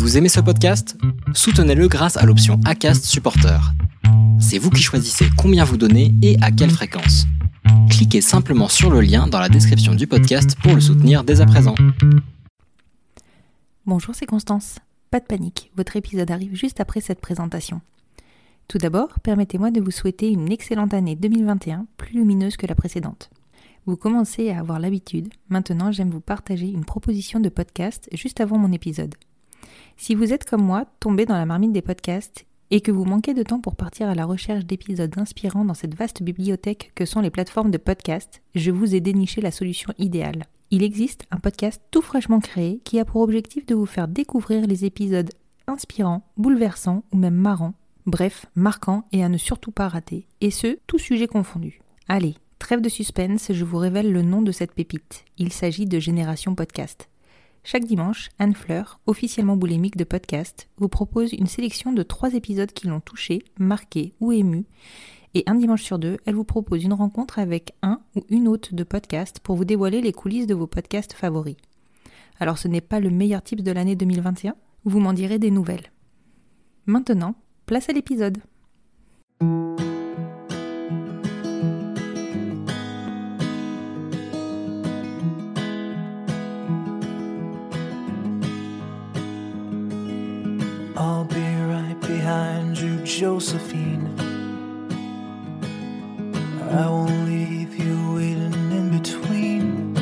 Vous aimez ce podcast? Soutenez-le grâce à l'option ACAST Supporter. C'est vous qui choisissez combien vous donnez et à quelle fréquence. Cliquez simplement sur le lien dans la description du podcast pour le soutenir dès à présent. Bonjour, c'est Constance. Pas de panique, votre épisode arrive juste après cette présentation. Tout d'abord, permettez-moi de vous souhaiter une excellente année 2021, plus lumineuse que la précédente. Vous commencez à avoir l'habitude, maintenant j'aime vous partager une proposition de podcast juste avant mon épisode. Si vous êtes comme moi, tombé dans la marmite des podcasts et que vous manquez de temps pour partir à la recherche d'épisodes inspirants dans cette vaste bibliothèque que sont les plateformes de podcast, je vous ai déniché la solution idéale. Il existe un podcast tout fraîchement créé qui a pour objectif de vous faire découvrir les épisodes inspirants, bouleversants ou même marrants, bref, marquants et à ne surtout pas rater, et ce, tout sujet confondu. Allez, trêve de suspense, je vous révèle le nom de cette pépite. Il s'agit de Génération Podcast. Chaque dimanche, Anne Fleur, officiellement boulimique de podcast, vous propose une sélection de trois épisodes qui l'ont touché, marqué ou ému. Et un dimanche sur deux, elle vous propose une rencontre avec un ou une hôte de podcast pour vous dévoiler les coulisses de vos podcasts favoris. Alors ce n'est pas le meilleur tips de l'année 2021 Vous m'en direz des nouvelles. Maintenant, place à l'épisode. Josephine. I won't leave you waiting in between.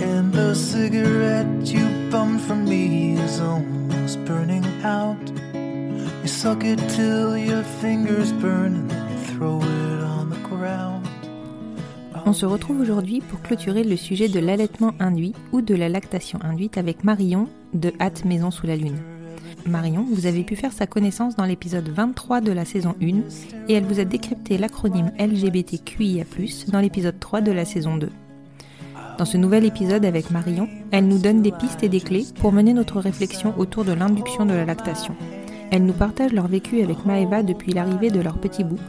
And the cigarette you bummed from me is almost burning out. You suck it till your fingers burn and then throw it on the ground. On se retrouve aujourd'hui pour clôturer le sujet de l'allaitement induit ou de la lactation induite avec Marion de Hâte Maison sous la Lune. Marion, vous avez pu faire sa connaissance dans l'épisode 23 de la saison 1 et elle vous a décrypté l'acronyme LGBTQIA+, dans l'épisode 3 de la saison 2. Dans ce nouvel épisode avec Marion, elle nous donne des pistes et des clés pour mener notre réflexion autour de l'induction de la lactation. Elle nous partage leur vécu avec Maeva depuis l'arrivée de leur petit bout,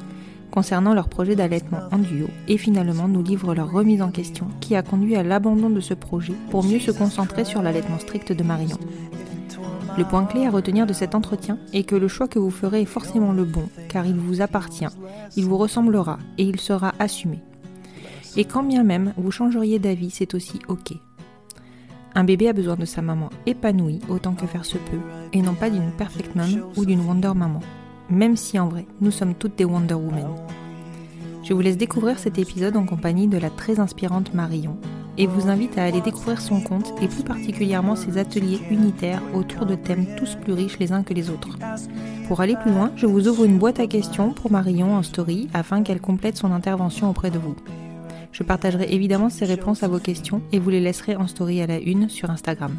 concernant leur projet d'allaitement en duo, et finalement nous livre leur remise en question qui a conduit à l'abandon de ce projet pour mieux se concentrer sur l'allaitement strict de Marion. Le point clé à retenir de cet entretien est que le choix que vous ferez est forcément le bon, car il vous appartient, il vous ressemblera et il sera assumé. Et quand bien même vous changeriez d'avis, c'est aussi ok. Un bébé a besoin de sa maman épanouie autant que faire se peut, et non pas d'une perfect mom ou d'une Wonder Maman, même si en vrai, nous sommes toutes des Wonder Women. Je vous laisse découvrir cet épisode en compagnie de la très inspirante Marion, et vous invite à aller découvrir son compte et plus particulièrement ses ateliers unitaires autour de thèmes tous plus riches les uns que les autres. Pour aller plus loin, je vous ouvre une boîte à questions pour Marion en story afin qu'elle complète son intervention auprès de vous. Je partagerai évidemment ses réponses à vos questions et vous les laisserai en story à la une sur Instagram.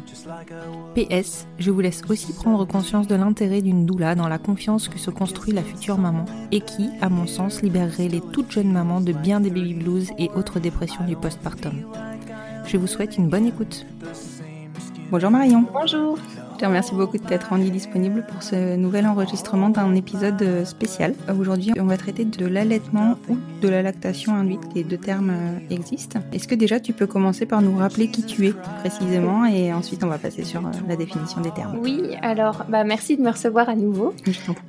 PS, je vous laisse aussi prendre conscience de l'intérêt d'une doula dans la confiance que se construit la future maman et qui, à mon sens, libérerait les toutes jeunes mamans de bien des baby blues et autres dépressions du postpartum. Je vous souhaite une bonne écoute. Bonjour Marion. Bonjour. Je te remercie beaucoup de t'être rendue disponible pour ce nouvel enregistrement d'un épisode euh, spécial. Aujourd'hui, on va traiter de l'allaitement ou de la lactation induite. Les deux termes euh, existent. Est-ce que déjà tu peux commencer par nous rappeler qui tu es précisément et ensuite on va passer sur euh, la définition des termes. Oui, alors bah, merci de me recevoir à nouveau.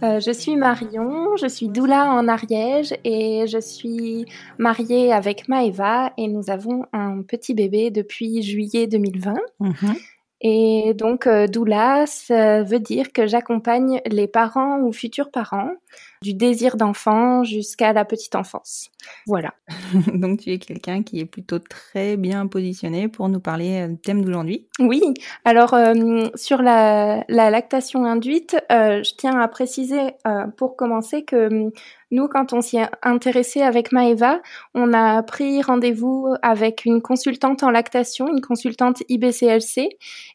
Euh, je suis Marion, je suis doula en Ariège et je suis mariée avec Maëva et nous avons un petit bébé depuis juillet 2020. Mhm. Et donc, euh, doula, ça veut dire que j'accompagne les parents ou futurs parents du désir d'enfant jusqu'à la petite enfance. Voilà. Donc tu es quelqu'un qui est plutôt très bien positionné pour nous parler euh, du thème d'aujourd'hui. Oui, alors euh, sur la, la, lactation induite, euh, je tiens à préciser pour commencer que nous, quand on s'y est intéressé avec Maëva, on a pris rendez-vous avec une consultante en lactation, une consultante IBCLC,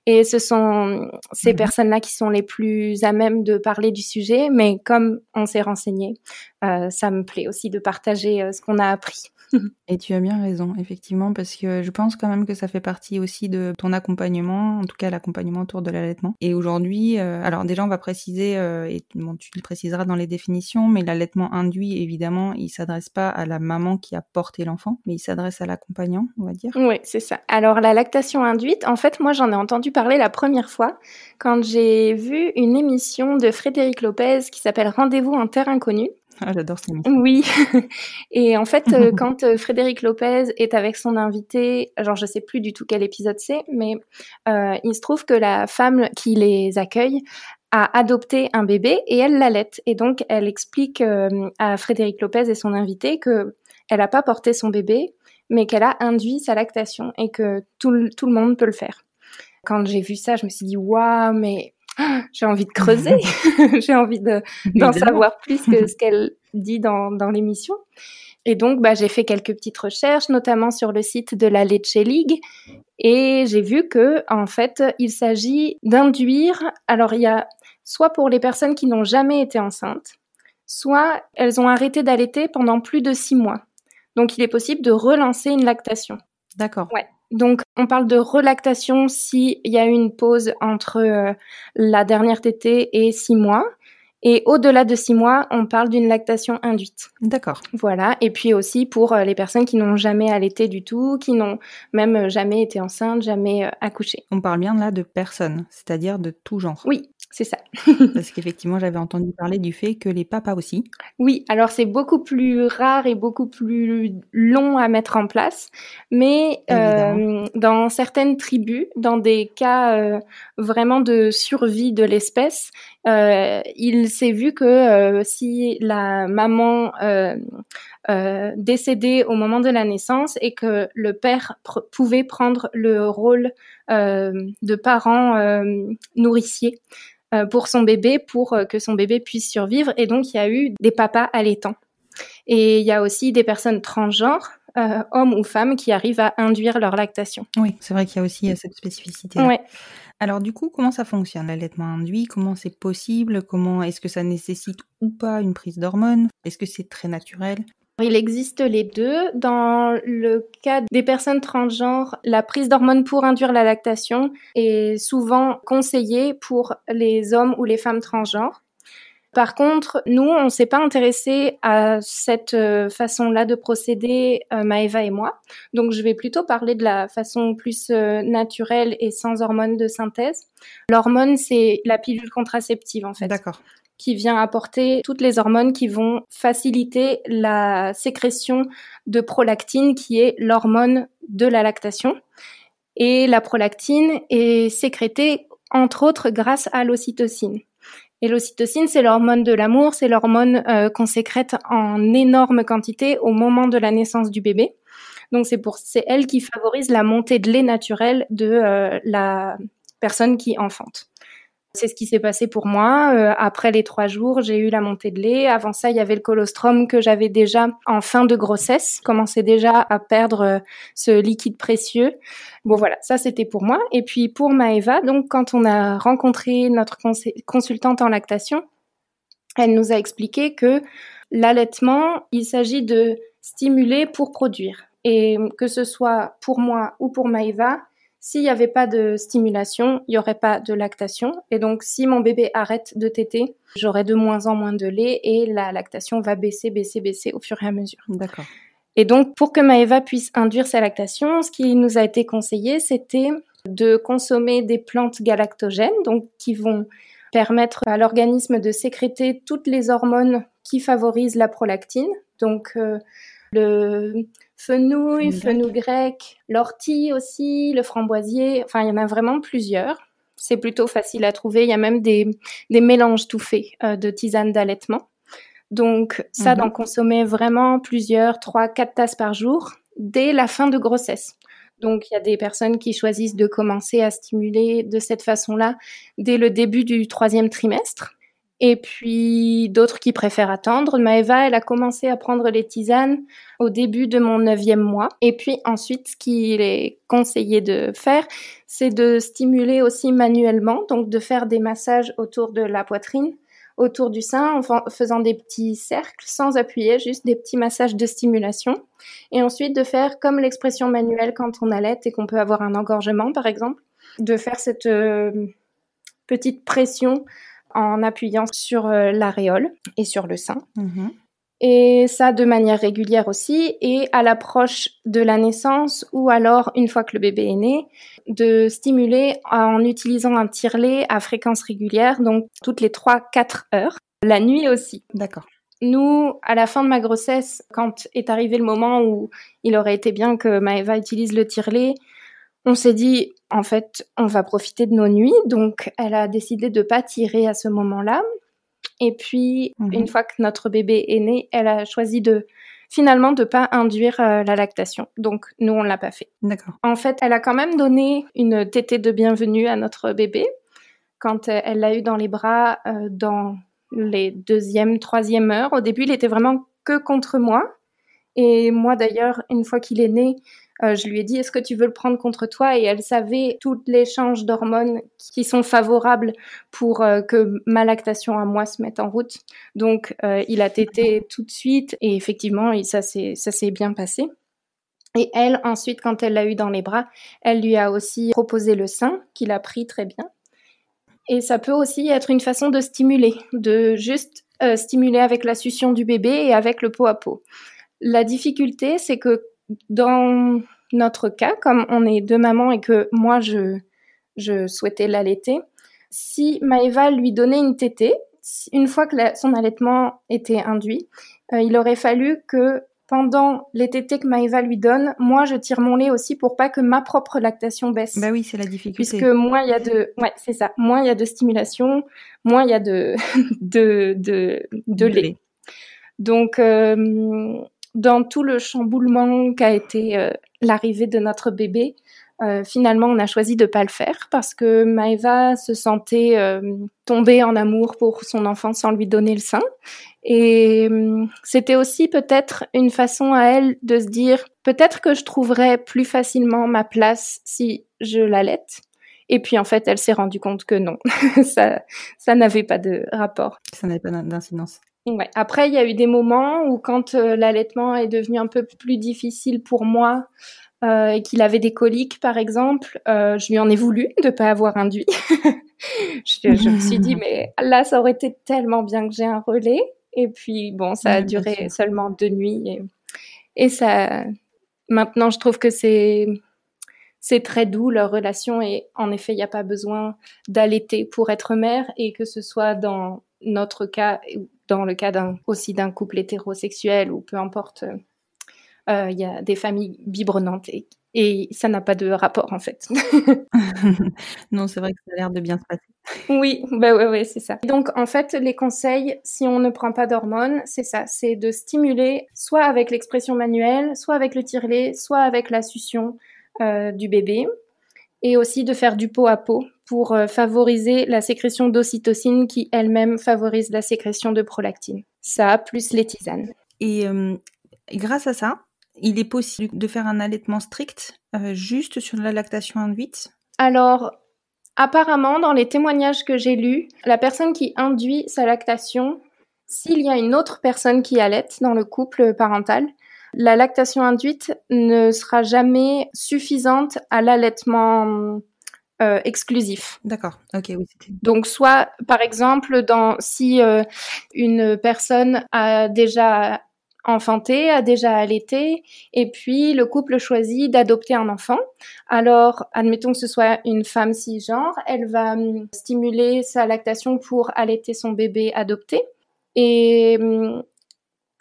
et ce sont ces Mhm. personnes-là qui sont les plus à même de parler du sujet, mais comme on s'est renseigné, euh, ça me plaît aussi de partager euh, ce qu'on a appris. Et tu as bien raison, effectivement, parce que je pense quand même que ça fait partie aussi de ton accompagnement, en tout cas l'accompagnement autour de l'allaitement. Et aujourd'hui, euh, alors déjà on va préciser, euh, et tu le préciseras dans les définitions, mais l'allaitement induit, évidemment, il s'adresse pas à la maman qui a porté l'enfant, mais il s'adresse à l'accompagnant, on va dire. Oui, c'est ça. Alors la lactation induite, en fait, moi j'en ai entendu parler la première fois quand j'ai vu une émission de Frédéric Lopez qui s'appelle Rendez-vous en terre inconnue. Ah, j'adore cette émission. Oui. Et en fait, euh, quand euh, Frédéric Lopez est avec son invité, genre je sais plus du tout quel épisode c'est, mais euh, il se trouve que la femme qui les accueille a adopté un bébé et elle l'allait. Et donc, elle explique euh, à Frédéric Lopez et son invité que elle n'a pas porté son bébé, mais qu'elle a induit sa lactation et que tout, le- tout le monde peut le faire. Quand j'ai vu ça, je me suis dit, waouh, mais j'ai envie de creuser, j'ai envie de, d'en savoir plus que ce qu'elle dit dans, dans l'émission. Et donc, bah, j'ai fait quelques petites recherches, notamment sur le site de la Leche League, et j'ai vu que, en fait, il s'agit d'induire. Alors, il y a soit pour les personnes qui n'ont jamais été enceintes, soit elles ont arrêté d'allaiter pendant plus de six mois. Donc, il est possible de relancer une lactation. D'accord. Ouais. Donc, on parle de relactation s'il y a eu une pause entre euh, la dernière tétée et six mois. Et au-delà de six mois, on parle d'une lactation induite. D'accord. Voilà. Et puis aussi pour euh, les personnes qui n'ont jamais allaité du tout, qui n'ont même euh, jamais été enceintes, jamais euh, accouché. On parle bien là de personnes, c'est-à-dire de tout genre. Oui, c'est ça. Parce qu'effectivement, j'avais entendu parler du fait que les papas aussi. Oui, alors c'est beaucoup plus rare et beaucoup plus long à mettre en place, mais euh, dans certaines tribus, dans des cas euh, vraiment de survie de l'espèce, euh, il s'est vu que euh, si la maman euh, décédait au moment de la naissance et que le père pr- pouvait prendre le rôle de parent nourricier pour son bébé, pour que son bébé puisse survivre. Et donc, il y a eu des papas allaitants. Et il y a aussi des personnes transgenres, euh, hommes ou femmes, qui arrivent à induire leur lactation. Oui, c'est vrai qu'il y a aussi euh, cette spécificité. Ouais. Alors du coup, comment ça fonctionne l'allaitement induit? Comment c'est possible? Comment est-ce que ça nécessite ou pas une prise d'hormones? Est-ce que c'est très naturel? Il existe les deux. Dans le cas des personnes transgenres, la prise d'hormones pour induire la lactation est souvent conseillée pour les hommes ou les femmes transgenres. Par contre, nous, on ne s'est pas intéressé à cette euh, façon-là de procéder, euh, Maëva et moi. Donc, je vais plutôt parler de la façon plus euh, naturelle et sans hormones de synthèse. L'hormone, c'est la pilule contraceptive, en fait D'accord. qui vient apporter toutes les hormones qui vont faciliter la sécrétion de prolactine, qui est l'hormone de la lactation. Et la prolactine est sécrétée, entre autres, grâce à l'ocytocine. Et l'ocytocine, c'est l'hormone de l'amour, c'est l'hormone euh, qu'on sécrète en énorme quantité au moment de la naissance du bébé. Donc c'est pour c'est elle qui favorise la montée de lait naturel de euh, la personne qui enfante. C'est ce qui s'est passé pour moi. Euh, après les trois jours, j'ai eu la montée de lait. Avant ça, il y avait le colostrum que j'avais déjà en fin de grossesse, commençais déjà à perdre euh, ce liquide précieux. Bon voilà, ça c'était pour moi. Et puis pour Maëva, donc quand on a rencontré notre cons- consultante en lactation, elle nous a expliqué que l'allaitement, il s'agit de stimuler pour produire. Et que ce soit pour moi ou pour Maëva, s'il n'y avait pas de stimulation, il n'y aurait pas de lactation. Et donc, si mon bébé arrête de téter, j'aurai de moins en moins de lait et la lactation va baisser, baisser, baisser au fur et à mesure. D'accord. Et donc, pour que Maëva puisse induire sa lactation, ce qui nous a été conseillé, c'était de consommer des plantes galactogènes, donc qui vont permettre à l'organisme de sécréter toutes les hormones qui favorisent la prolactine. Donc, euh, le fenouil, Fenouil grec, l'ortie aussi, le framboisier, enfin, il y en a vraiment plusieurs. C'est plutôt facile à trouver. Il y a même des, des mélanges tout faits euh, de tisanes d'allaitement. Donc, ça, Mhm. d'en consommer vraiment plusieurs, trois, quatre tasses par jour dès la fin de grossesse. Donc, il y a des personnes qui choisissent de commencer à stimuler de cette façon-là dès le début du troisième trimestre. Et puis, d'autres qui préfèrent attendre. Maëva, elle a commencé à prendre les tisanes au début de mon neuvième mois. Et puis ensuite, ce qu'il est conseillé de faire, c'est de stimuler aussi manuellement, donc de faire des massages autour de la poitrine, autour du sein, en fa- faisant des petits cercles sans appuyer, juste des petits massages de stimulation. Et ensuite de faire comme l'expression manuelle quand on allait et qu'on peut avoir un engorgement, par exemple, de faire cette euh, petite pression en appuyant sur euh, l'aréole et sur le sein. Mhm. et ça de manière régulière aussi, et à l'approche de la naissance ou alors une fois que le bébé est né, de stimuler en utilisant un tire-lait à fréquence régulière, donc toutes les 3-4 heures, la nuit aussi. D'accord. Nous, à la fin de ma grossesse, quand est arrivé le moment où il aurait été bien que Maëva utilise le tire-lait, on s'est dit, en fait, on va profiter de nos nuits. Donc, elle a décidé de pas tirer à ce moment-là. Et puis, Mhm. une fois que notre bébé est né, elle a choisi de finalement de pas induire euh, la lactation. Donc, nous, on l'a pas fait. D'accord. En fait, elle a quand même donné une tétée de bienvenue à notre bébé quand euh, elle l'a eu dans les bras euh, dans les deuxième, troisième heures. Au début, il était vraiment que contre moi. Et moi, d'ailleurs, une fois qu'il est né, euh, je lui ai dit, est-ce que tu veux le prendre contre toi? Et elle savait tout l'échange d'hormones qui sont favorables pour euh, que ma lactation à moi se mette en route. Donc, euh, il a tété tout de suite et effectivement, ça s'est bien passé. Et elle, ensuite, quand elle l'a eu dans les bras, elle lui a aussi proposé le sein, qu'il a pris très bien. Et ça peut aussi être une façon de stimuler, de juste stimuler avec la succion du bébé et avec le pot à pot. La difficulté, c'est que dans notre cas, comme on est deux mamans et que moi, je, je souhaitais l'allaiter, si Maëva lui donnait une tétée, une fois que la- son allaitement était induit, euh, il aurait fallu que pendant les tétées que Maëva lui donne, moi je tire mon lait aussi pour pas que ma propre lactation baisse. Bah oui, c'est la difficulté. Puisque moins il y a de, ouais, c'est ça, moins il y a de stimulation, moins il y a de, de, de, de lait. Donc, euh, dans tout le chamboulement qu'a été euh, l'arrivée de notre bébé, euh, finalement, on a choisi de pas le faire parce que Maëva se sentait euh, tomber en amour pour son enfant sans lui donner le sein. Et euh, c'était aussi peut-être une façon à elle de se dire peut-être que je trouverais plus facilement ma place si je l'allaite. Et puis en fait, elle s'est rendue compte que non, ça, ça n'avait pas de rapport. Ça n'avait pas d'in- d'incidence. Ouais. Après, il y a eu des moments où quand euh, l'allaitement est devenu un peu plus difficile pour moi euh, et qu'il avait des coliques, par exemple, euh, je lui en ai voulu de pas avoir induit. je, je me suis dit, mais là, ça aurait été tellement bien que j'ai un relais. Et puis, bon, ça a duré seulement deux nuits. Et, et ça, maintenant, je trouve que c'est c'est très doux leur relation et en effet, il n'y a pas besoin d'allaiter pour être mère et que ce soit dans notre cas dans le cas d'un aussi d'un couple hétérosexuel ou peu importe, euh, euh, il y a des familles biberonnantes et, et ça n'a pas de rapport en fait. non, c'est vrai que ça a l'air de bien se passer. Oui, bah ouais, ouais, c'est ça. Donc en fait, les conseils, si on ne prend pas d'hormones, c'est ça, c'est de stimuler soit avec l'expression manuelle, soit avec le tire-lait, soit avec la succion euh, du bébé, et aussi de faire du pot à pot pour euh, favoriser la sécrétion d'ocytocine qui elle-même favorise la sécrétion de prolactine. Ça plus les tisanes. Et euh, grâce à ça, il est possible de faire un allaitement strict euh, juste sur la lactation induite? Alors, apparemment, dans les témoignages que j'ai lus, la personne qui induit sa lactation, s'il y a une autre personne qui allaite dans le couple parental, la lactation induite ne sera jamais suffisante à l'allaitement euh, exclusif. D'accord. Ok, oui. Donc, soit, par exemple, dans, si euh, une personne a déjà enfanté, a déjà allaité, et puis le couple choisit d'adopter un enfant. Alors, admettons que ce soit une femme cisgenre, elle va hum, stimuler sa lactation pour allaiter son bébé adopté. Et hum,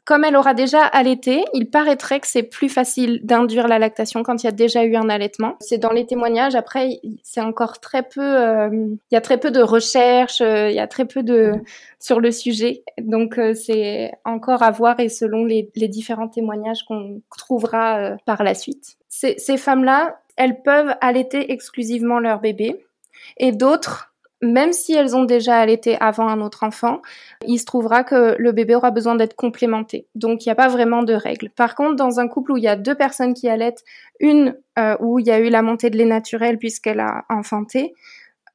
comme elle aura déjà allaité, il paraîtrait que c'est plus facile d'induire la lactation quand il y a déjà eu un allaitement. C'est dans les témoignages. Après, c'est encore très peu. euh, il y a très peu de recherches. euh, il y a très peu de sur le sujet. Donc euh, c'est encore à voir et selon les, différents témoignages qu'on trouvera par la suite. Ces femmes-là, elles peuvent allaiter exclusivement leur bébé et d'autres même si elles ont déjà allaité avant un autre enfant, il se trouvera que le bébé aura besoin d'être complémenté. Donc il n'y a pas vraiment de règles. Par contre, dans un couple où il y a deux personnes qui allaitent, une euh, où il y a eu la montée de lait naturel puisqu'elle a enfanté,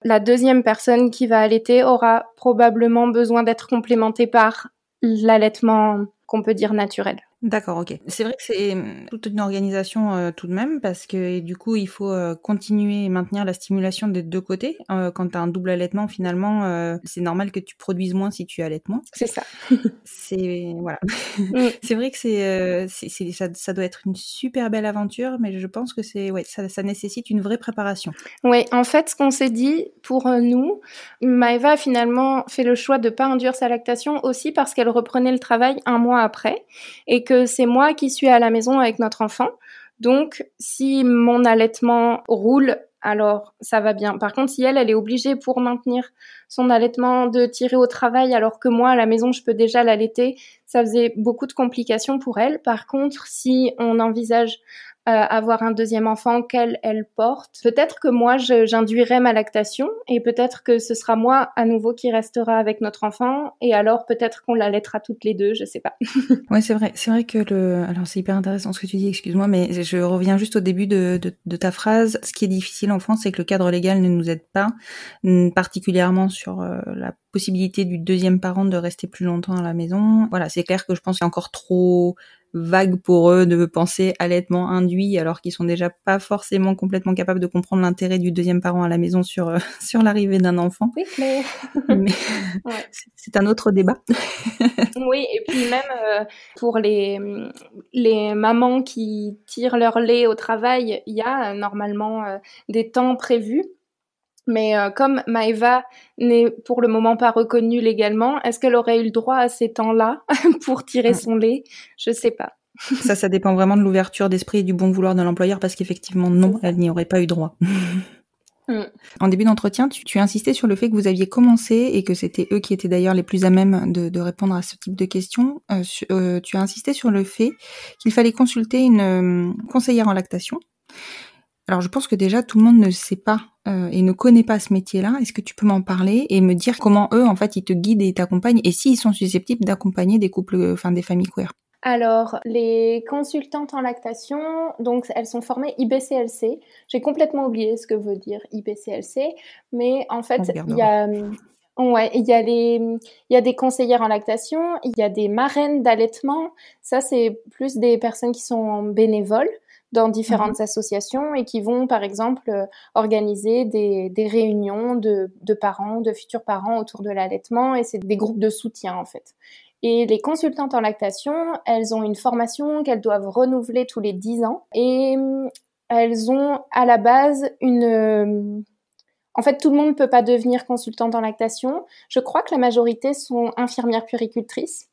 la deuxième personne qui va allaiter aura probablement besoin d'être complémentée par l'allaitement qu'on peut dire naturel. D'accord, ok. C'est vrai que c'est hum, toute une organisation euh, tout de même, parce que du coup, il faut euh, continuer et maintenir la stimulation des deux côtés. Euh, quand tu as un double allaitement, finalement, c'est normal que tu produises moins si tu allaites moins. C'est ça. c'est voilà. Mm. c'est vrai que c'est, c'est, ça, ça, doit être une super belle aventure, mais je pense que c'est ouais, ça, ça nécessite une vraie préparation. Oui, en fait, ce qu'on s'est dit pour nous, Maëva a finalement fait le choix de pas induire sa lactation aussi parce qu'elle reprenait le travail un mois après et que c'est moi qui suis à la maison avec notre enfant. Donc, si mon allaitement roule, alors ça va bien. Par contre, si elle, elle est obligée pour maintenir son allaitement de tirer au travail, alors que moi, à la maison, je peux déjà l'allaiter, ça faisait beaucoup de complications pour elle. Par contre, si on envisage avoir un deuxième enfant qu'elle elle porte. Peut-être que moi j'induirai ma lactation et peut-être que ce sera moi à nouveau qui restera avec notre enfant et alors peut-être qu'on l'allaitera toutes les deux, je sais pas. ouais, c'est vrai, c'est vrai que le alors c'est hyper intéressant ce que tu dis, excuse-moi mais je reviens juste au début de, de, de ta phrase. Ce qui est difficile en France, c'est que le cadre légal ne nous aide pas particulièrement sur euh, la possibilité du deuxième parent de rester plus longtemps à la maison. Voilà, c'est clair que je pense qu'il y a encore trop vague pour eux de penser allaitement induit alors qu'ils sont déjà pas forcément complètement capables de comprendre l'intérêt du deuxième parent à la maison sur euh, sur l'arrivée d'un enfant. Oui, mais, c'est un autre débat. oui, et puis même euh, pour les les mamans qui tirent leur lait au travail, il y a euh, normalement des temps prévus mais comme Maëva n'est pour le moment pas reconnue légalement, est-ce qu'elle aurait eu le droit à ces temps-là pour tirer mm. son lait? Je sais pas. ça, ça dépend vraiment de l'ouverture d'esprit et du bon vouloir de l'employeur, parce qu'effectivement, non, elle n'y aurait pas eu droit. Mm. En début d'entretien, tu, as insisté sur le fait que vous aviez commencé et que c'était eux qui étaient d'ailleurs les plus à même de, répondre à ce type de questions. Euh, euh, tu as insisté sur le fait qu'il fallait consulter une euh, conseillère en lactation. Alors je pense que déjà tout le monde ne sait pas euh, et ne connaît pas ce métier-là. Est-ce que tu peux m'en parler et me dire comment eux en fait ils te guident et t'accompagnent et s'ils sont susceptibles d'accompagner des couples, euh, enfin des familles queer? Alors, les consultantes en lactation, donc elles sont formées IBCLC. J'ai complètement oublié ce que veut dire IBCLC, mais en fait, il y a Ouais, il y a les, il y a des conseillères en lactation, il y a des marraines d'allaitement. Ça, c'est plus des personnes qui sont bénévoles dans différentes mhm. associations et qui vont, par exemple, euh, organiser des, des réunions de, de, parents, de futurs parents autour de l'allaitement et c'est des groupes de soutien en fait. Et les consultantes en lactation, elles ont une formation qu'elles doivent renouveler tous les 10 ans et euh, elles ont à la base une... Euh, en fait, tout le monde ne peut pas devenir consultante en lactation. Je crois que la majorité sont infirmières puricultrices.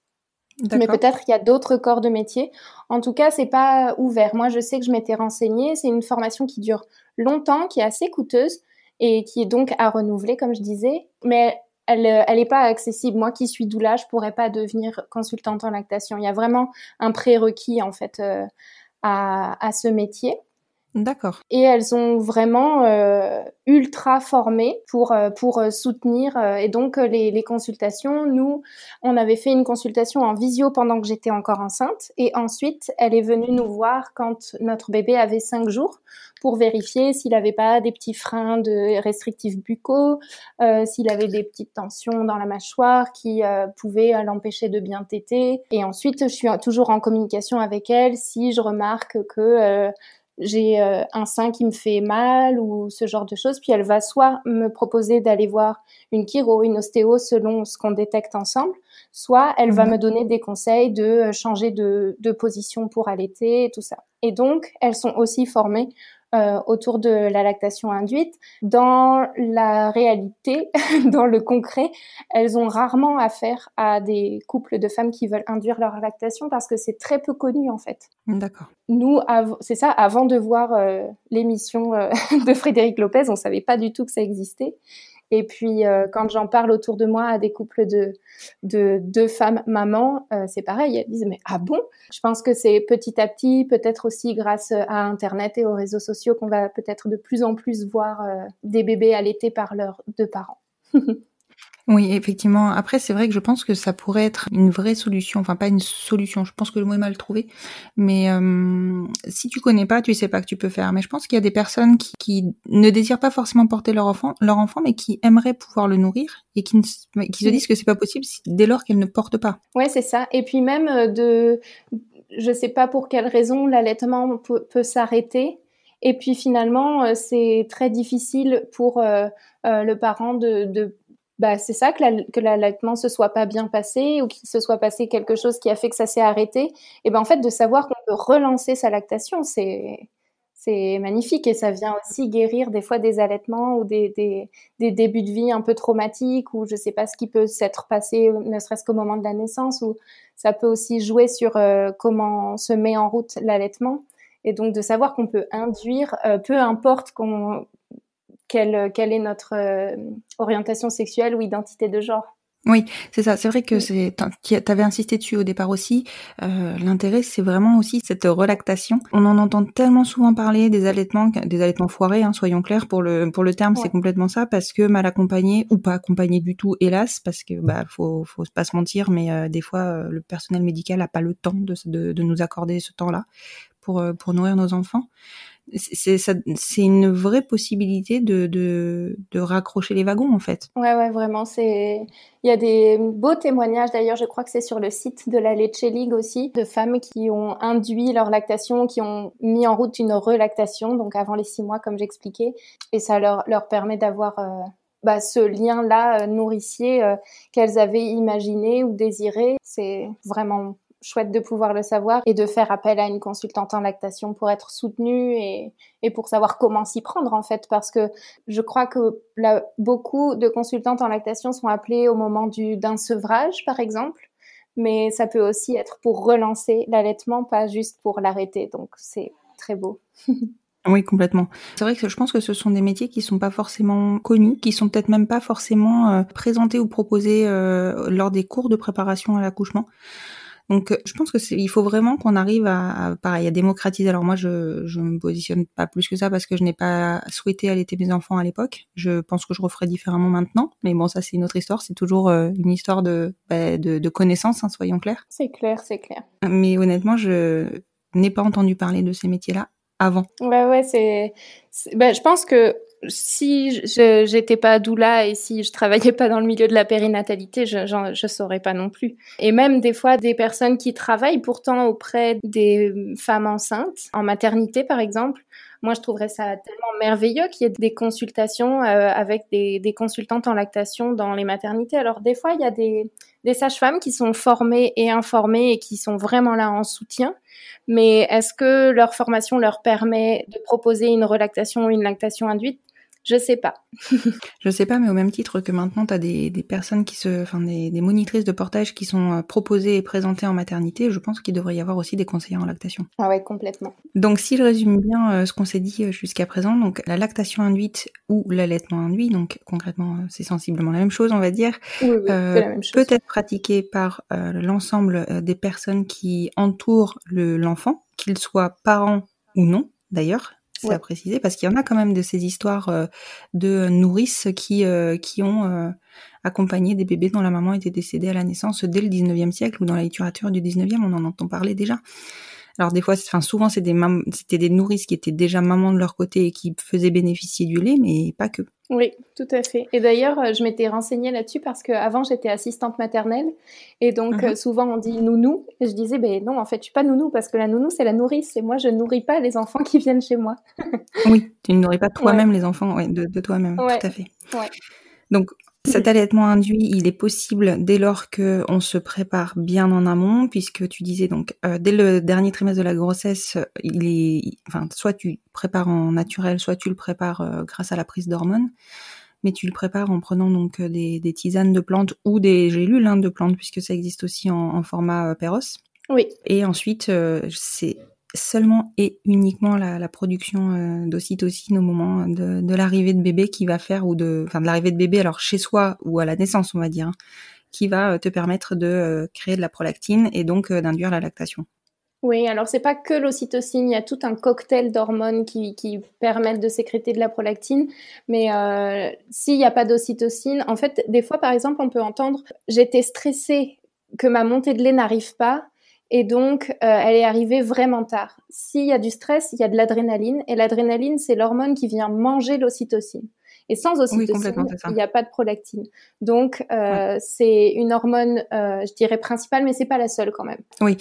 Mais peut-être qu'il y a d'autres corps de métier. En tout cas, c'est pas ouvert. Moi, je sais que je m'étais renseignée. C'est une formation qui dure longtemps, qui est assez coûteuse et qui est donc à renouveler, comme je disais. Mais elle, elle est pas accessible. Moi, qui suis doula, je pourrais pas devenir consultante en lactation. Il y a vraiment un prérequis en fait euh, à, à ce métier. D'accord. Et elles sont vraiment euh, ultra formées pour euh, pour euh, soutenir et donc les, les, consultations. Nous, on avait fait une consultation en visio pendant que j'étais encore enceinte et ensuite elle est venue nous voir quand notre bébé avait cinq jours pour vérifier s'il n'avait pas des petits freins de restrictifs buccaux, s'il avait des petites tensions dans la mâchoire qui pouvaient l'empêcher de bien téter. Et ensuite, je suis toujours en communication avec elle si je remarque que j'ai euh, un sein qui me fait mal ou ce genre de choses. Puis elle va soit me proposer d'aller voir une chiro, une ostéo selon ce qu'on détecte ensemble, soit elle va mhm. me donner des conseils de euh, changer de, de position pour allaiter et tout ça. Et donc, elles sont aussi formées euh, autour de la lactation induite. Dans la réalité, dans le concret, elles ont rarement affaire à des couples de femmes qui veulent induire leur lactation parce que c'est très peu connu en fait. D'accord. Nous, c'est ça, avant de voir euh, l'émission euh, de Frédéric Lopez, on savait pas du tout que ça existait. Et puis, euh, quand j'en parle autour de moi à des couples de, de deux femmes mamans, euh, c'est pareil. Elles disent, mais ah bon? Je pense que c'est petit à petit, peut-être aussi grâce à Internet et aux réseaux sociaux, qu'on va peut-être de plus en plus voir euh, des bébés allaités par leurs deux parents. Oui, effectivement. Après, c'est vrai que je pense que ça pourrait être une vraie solution. Enfin, pas une solution. Je pense que le mot est mal trouvé. Mais euh, si tu connais pas, tu sais pas que tu peux faire. Mais je pense qu'il y a des personnes qui, qui, ne désirent pas forcément porter leur enfant, leur enfant, mais qui aimeraient pouvoir le nourrir et qui, qui se disent que c'est pas possible dès lors qu'elles ne portent pas. Ouais, c'est ça. Et puis même euh, de je sais pas pour quelle raison l'allaitement peut, s'arrêter. Et puis finalement, c'est très difficile pour le parent de, bah, c'est ça que l'allaitement se soit pas bien passé ou qu'il se soit passé quelque chose qui a fait que ça s'est arrêté. Et ben en fait de savoir qu'on peut relancer sa lactation, c'est c'est magnifique et ça vient aussi guérir des fois des allaitements ou des, des, des, débuts de vie un peu traumatiques ou je sais pas ce qui peut s'être passé ne serait-ce qu'au moment de la naissance ou ça peut aussi jouer sur euh, comment se met en route l'allaitement et donc de savoir qu'on peut induire euh, peu importe qu'on quelle, quelle est notre euh, orientation sexuelle ou identité de genre. Oui, c'est ça. C'est vrai que c'est. T'avais insisté dessus au départ aussi. Euh, L'intérêt, c'est vraiment aussi cette relactation. On en entend tellement souvent parler des allaitements, des allaitements foirés. Hein, soyons clairs pour le pour le terme, c'est complètement ça parce que mal accompagné ou pas accompagné du tout, hélas, parce que bah faut faut pas se mentir, mais euh, des fois euh, le personnel médical a pas le temps de de, de nous accorder ce temps-là pour pour nourrir nos enfants c'est une vraie possibilité de, raccrocher les wagons en fait. Ouais ouais vraiment c'est il y a des beaux témoignages d'ailleurs je crois que c'est sur le site de la Leche League aussi de femmes qui ont induit leur lactation qui ont mis en route une relactation donc avant les six mois comme j'expliquais et ça leur leur permet d'avoir euh, bah, ce lien-là euh, nourricier euh, qu'elles avaient imaginé ou désiré. C'est vraiment chouette de pouvoir le savoir et de faire appel à une consultante en lactation pour être soutenue et, et pour savoir comment s'y prendre en fait parce que je crois que beaucoup de consultantes en lactation sont appelées au moment du d'un sevrage par exemple mais ça peut aussi être pour relancer l'allaitement pas juste pour l'arrêter donc c'est très beau Oui, complètement. C'est vrai que je pense que ce sont des métiers qui sont pas forcément connus, qui sont peut-être même pas forcément euh, présentés ou proposés euh, lors des cours de préparation à l'accouchement. Donc, euh, je pense que il faut vraiment qu'on arrive à, à, pareil, à démocratiser. Alors moi, je je me positionne pas plus que ça parce que je n'ai pas souhaité allaiter mes enfants à l'époque. Je pense que je referais différemment maintenant, mais bon, ça c'est une autre histoire. C'est toujours euh, une histoire de bah, de, de connaissances, hein, soyons clairs. C'est clair, c'est clair. Mais honnêtement, je n'ai pas entendu parler de ces métiers-là avant. Ouais, ouais, c'est. Ben, je pense que si j'étais pas doula et si je travaillais pas dans le milieu de la périnatalité, je, je, saurais pas non plus. Et même des fois des personnes qui travaillent pourtant auprès des femmes enceintes, en maternité par exemple, moi je trouverais ça tellement merveilleux qu'il y ait des consultations euh, avec des, consultantes en lactation dans les maternités. Alors des fois il y a des sages-femmes qui sont formées et informées et qui sont vraiment là en soutien. Mais est-ce que leur formation leur permet de proposer une relactation ou une lactation induite? Je sais pas. je sais pas, mais au même titre que maintenant, tu as des, des, personnes qui se, enfin des, des, monitrices de portage qui sont euh, proposées et présentées en maternité, je pense qu'il devrait y avoir aussi des conseillers en lactation. Ah ouais, complètement. Donc si je résume bien euh, ce qu'on s'est dit euh, jusqu'à présent, donc la lactation induite ou l'allaitement induit, donc concrètement c'est sensiblement la même chose, on va dire, oui, oui, euh, peut être pratiquée par l'ensemble des personnes qui entourent l'enfant, qu'ils soient parents ou non d'ailleurs, c'est à préciser, parce qu'il y en a quand même de ces histoires euh, de nourrices qui, euh, qui ont euh, accompagné des bébés dont la maman était décédée à la naissance dès le 19e siècle ou dans la littérature du 19e, on en entend parler déjà. Alors des fois, enfin souvent c'est des c'était des nourrices qui étaient déjà mamans de leur côté et qui faisaient bénéficier du lait, mais pas que. Oui, tout à fait. Et d'ailleurs, euh, je m'étais renseignée là-dessus parce qu'avant j'étais assistante maternelle et donc mhm. euh, souvent on dit nounou et je disais ben non en fait je suis pas nounou parce que la nounou c'est la nourrice et moi je nourris pas les enfants qui viennent chez moi. oui, tu ne nourris pas toi-même les enfants de, de toi-même, tout à fait. Donc cet allaitement induit, il est possible dès lors que on se prépare bien en amont, puisque tu disais donc euh, dès le dernier trimestre de la grossesse, il est, enfin, soit tu prépares en naturel, soit tu le prépares euh, grâce à la prise d'hormones, mais tu le prépares en prenant donc des, des tisanes de plantes ou des gélules hein, de plantes, puisque ça existe aussi en, en format euh, Péros. Oui. Et ensuite, c'est seulement et uniquement la, production euh, d'ocytocine au moment de, l'arrivée de bébé qui va faire ou de enfin de l'arrivée de bébé alors chez soi ou à la naissance on va dire hein, qui va euh, te permettre de euh, créer de la prolactine et donc d'induire la lactation. Oui, alors c'est pas que l'ocytocine, il y a tout un cocktail d'hormones qui, qui, permettent de sécréter de la prolactine. Mais s'il n'y a pas d'ocytocine, en fait, des fois, par exemple, on peut entendre j'étais stressée que ma montée de lait n'arrive pas, et donc, euh, elle est arrivée vraiment tard. S'il y a du stress, il y a de l'adrénaline. Et l'adrénaline, c'est l'hormone qui vient manger l'ocytocine. Et sans ocytocine, il n'y a pas de prolactine. Donc, euh, c'est une hormone, euh, je dirais principale, mais c'est pas la seule quand même. Oui.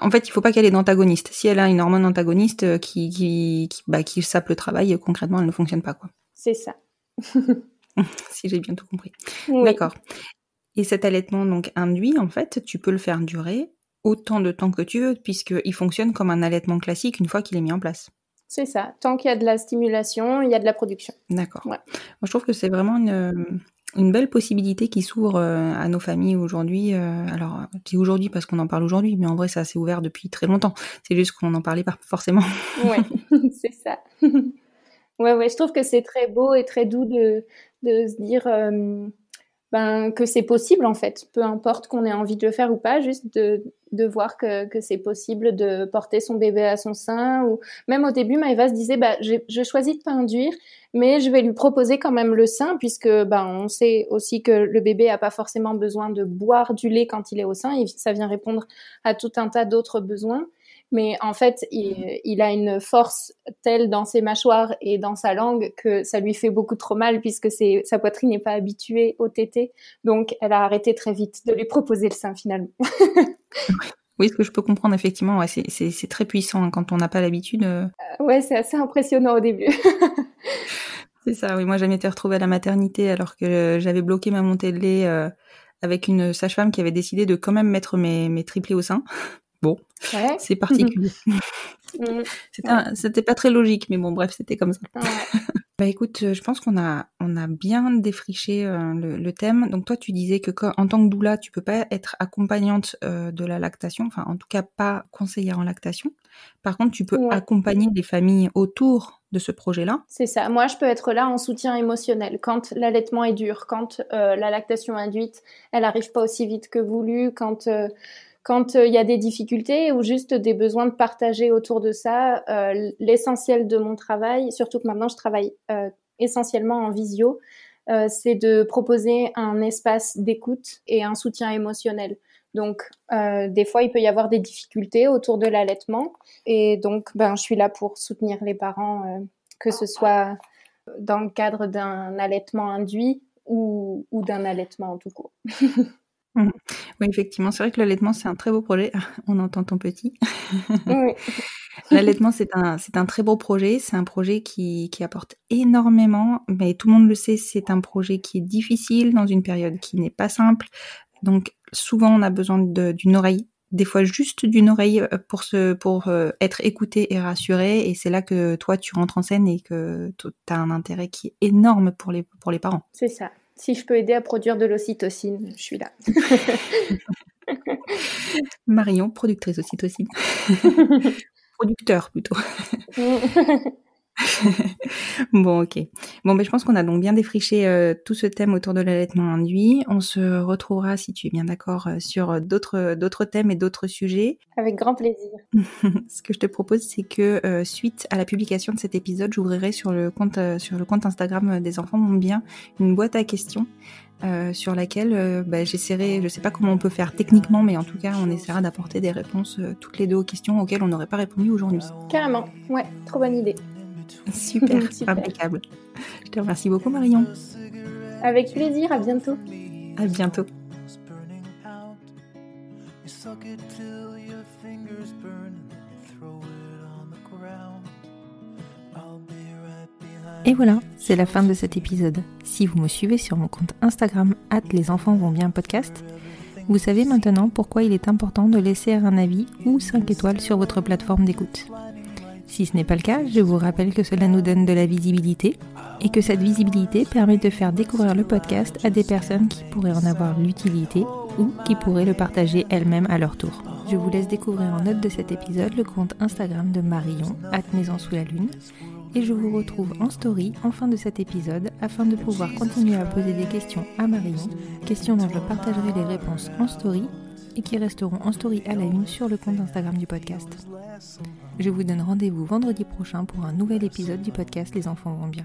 En fait, il faut pas qu'elle ait d'antagoniste. Si elle a une hormone antagoniste qui, qui, qui, bah, qui sape le travail, concrètement, elle ne fonctionne pas. quoi. C'est ça. si j'ai bien tout compris. D'accord. Et cet allaitement donc induit, en fait, tu peux le faire durer autant de temps que tu veux, puisqu'il fonctionne comme un allaitement classique une fois qu'il est mis en place. C'est ça. Tant qu'il y a de la stimulation, il y a de la production. D'accord. Moi, je trouve que c'est vraiment une, une, belle possibilité qui s'ouvre euh, à nos familles aujourd'hui. Euh, alors, c'est aujourd'hui parce qu'on en parle aujourd'hui, mais en vrai, ça s'est ouvert depuis très longtemps. C'est juste qu'on n'en parlait pas forcément. Ouais, c'est ça. ouais, ouais, je trouve que c'est très beau et très doux de, de se dire. Euh, ben, que c'est possible en fait, peu importe qu'on ait envie de le faire ou pas, juste de, de voir que, que c'est possible de porter son bébé à son sein. Ou même au début, Maëva se disait, bah, je choisis de pas induire, mais je vais lui proposer quand même le sein puisque ben on sait aussi que le bébé a pas forcément besoin de boire du lait quand il est au sein, et ça vient répondre à tout un tas d'autres besoins mais en fait, il, a une force telle dans ses mâchoires et dans sa langue que ça lui fait beaucoup trop mal puisque sa poitrine n'est pas habituée au tété. Donc, elle a arrêté très vite de lui proposer le sein finalement. oui, ce que je peux comprendre effectivement, c'est très puissant hein, quand on n'a pas l'habitude. Euh. Euh, ouais, c'est assez impressionnant au début. c'est ça, oui. Moi, j'ai été retrouvée à la maternité alors que j'avais bloqué ma montée de lait euh, avec une sage-femme qui avait décidé de quand même mettre mes, mes triplés au sein. Bon, c'est particulier. Mm. c'était pas très logique, mais bon, bref, c'était comme ça. bah écoute, euh, je pense qu'on a, on a bien défriché euh, le, thème. Donc toi, tu disais que en tant que doula, tu peux pas être accompagnante euh, de la lactation, enfin en tout cas pas conseillère en lactation. Par contre, tu peux accompagner des familles autour de ce projet-là. C'est ça. Moi, je peux être là en soutien émotionnel quand l'allaitement est dur, quand la lactation induite, elle arrive pas aussi vite que voulu, quand quand euh, il y a des difficultés ou juste des besoins de partager autour de ça, euh, l'essentiel de mon travail, surtout que maintenant je travaille euh, essentiellement en visio, c'est de proposer un espace d'écoute et un soutien émotionnel. Donc, des fois, il peut y avoir des difficultés autour de l'allaitement. Et donc, ben, je suis là pour soutenir les parents, que ce soit dans le cadre d'un allaitement induit ou, ou d'un allaitement en tout cas. Mmh. Oui, effectivement, c'est vrai que l'allaitement, c'est un très beau projet. On entend ton petit. Oui. l'allaitement, c'est un, c'est un très beau projet. C'est un projet qui, qui apporte énormément, mais tout le monde le sait, c'est un projet qui est difficile dans une période qui n'est pas simple. Donc, souvent, on a besoin d'une oreille des fois juste d'une oreille euh, pour se pour euh, être écouté et rassuré et c'est là que toi tu rentres en scène et que tu as un intérêt qui est énorme pour les pour les parents. C'est ça si je peux aider à produire de l'ocytocine, je suis là. Marion, productrice ocytocine. Producteur plutôt. bon, ok. Bon, mais je pense qu'on a donc bien défriché euh, tout ce thème autour de l'allaitement induit. On se retrouvera, si tu es bien d'accord, euh, sur d'autres d'autres thèmes et d'autres sujets. Avec grand plaisir. ce que je te propose, c'est que euh, suite à la publication de cet épisode, j'ouvrirai sur le compte sur le compte Instagram des enfants vont bien une boîte à questions. sur laquelle bah, j'essaierai, je sais pas comment on peut faire techniquement, mais en tout cas, on essaiera d'apporter des réponses toutes les deux aux questions auxquelles on n'aurait pas répondu aujourd'hui. Carrément, ouais, trop bonne idée. Super, impeccable. Je te remercie beaucoup Marion. Avec plaisir, à bientôt. À bientôt. Et voilà, c'est la fin de cet épisode. Si vous me suivez sur mon compte Instagram, les enfants vont bien podcast, vous savez maintenant pourquoi il est important de laisser un avis ou 5 étoiles sur votre plateforme d'écoute. Si ce n'est pas le cas, je vous rappelle que cela nous donne de la visibilité et que cette visibilité permet de faire découvrir le podcast à des personnes qui pourraient en avoir l'utilité ou qui pourraient le partager elles-mêmes à leur tour. Je vous laisse découvrir en note de cet épisode le compte Instagram de Marion, at Maison sous la Lune, et je vous retrouve en story en fin de cet épisode afin de pouvoir continuer à poser des questions à Marion, questions dont je partagerai les réponses en story et qui resteront en story à la une sur le compte Instagram du podcast. Je vous donne rendez-vous vendredi prochain pour un nouvel épisode du podcast Les enfants vont bien.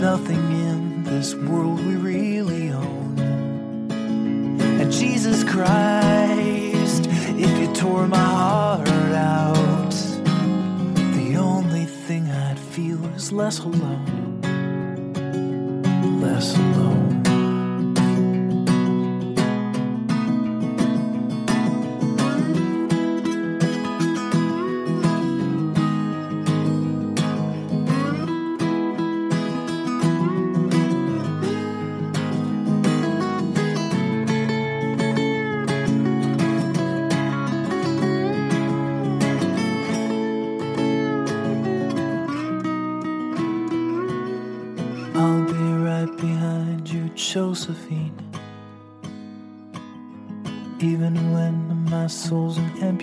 nothing in this world we really own. And Jesus Christ, if you tore my heart out, the only thing I'd feel is less alone. Less alone.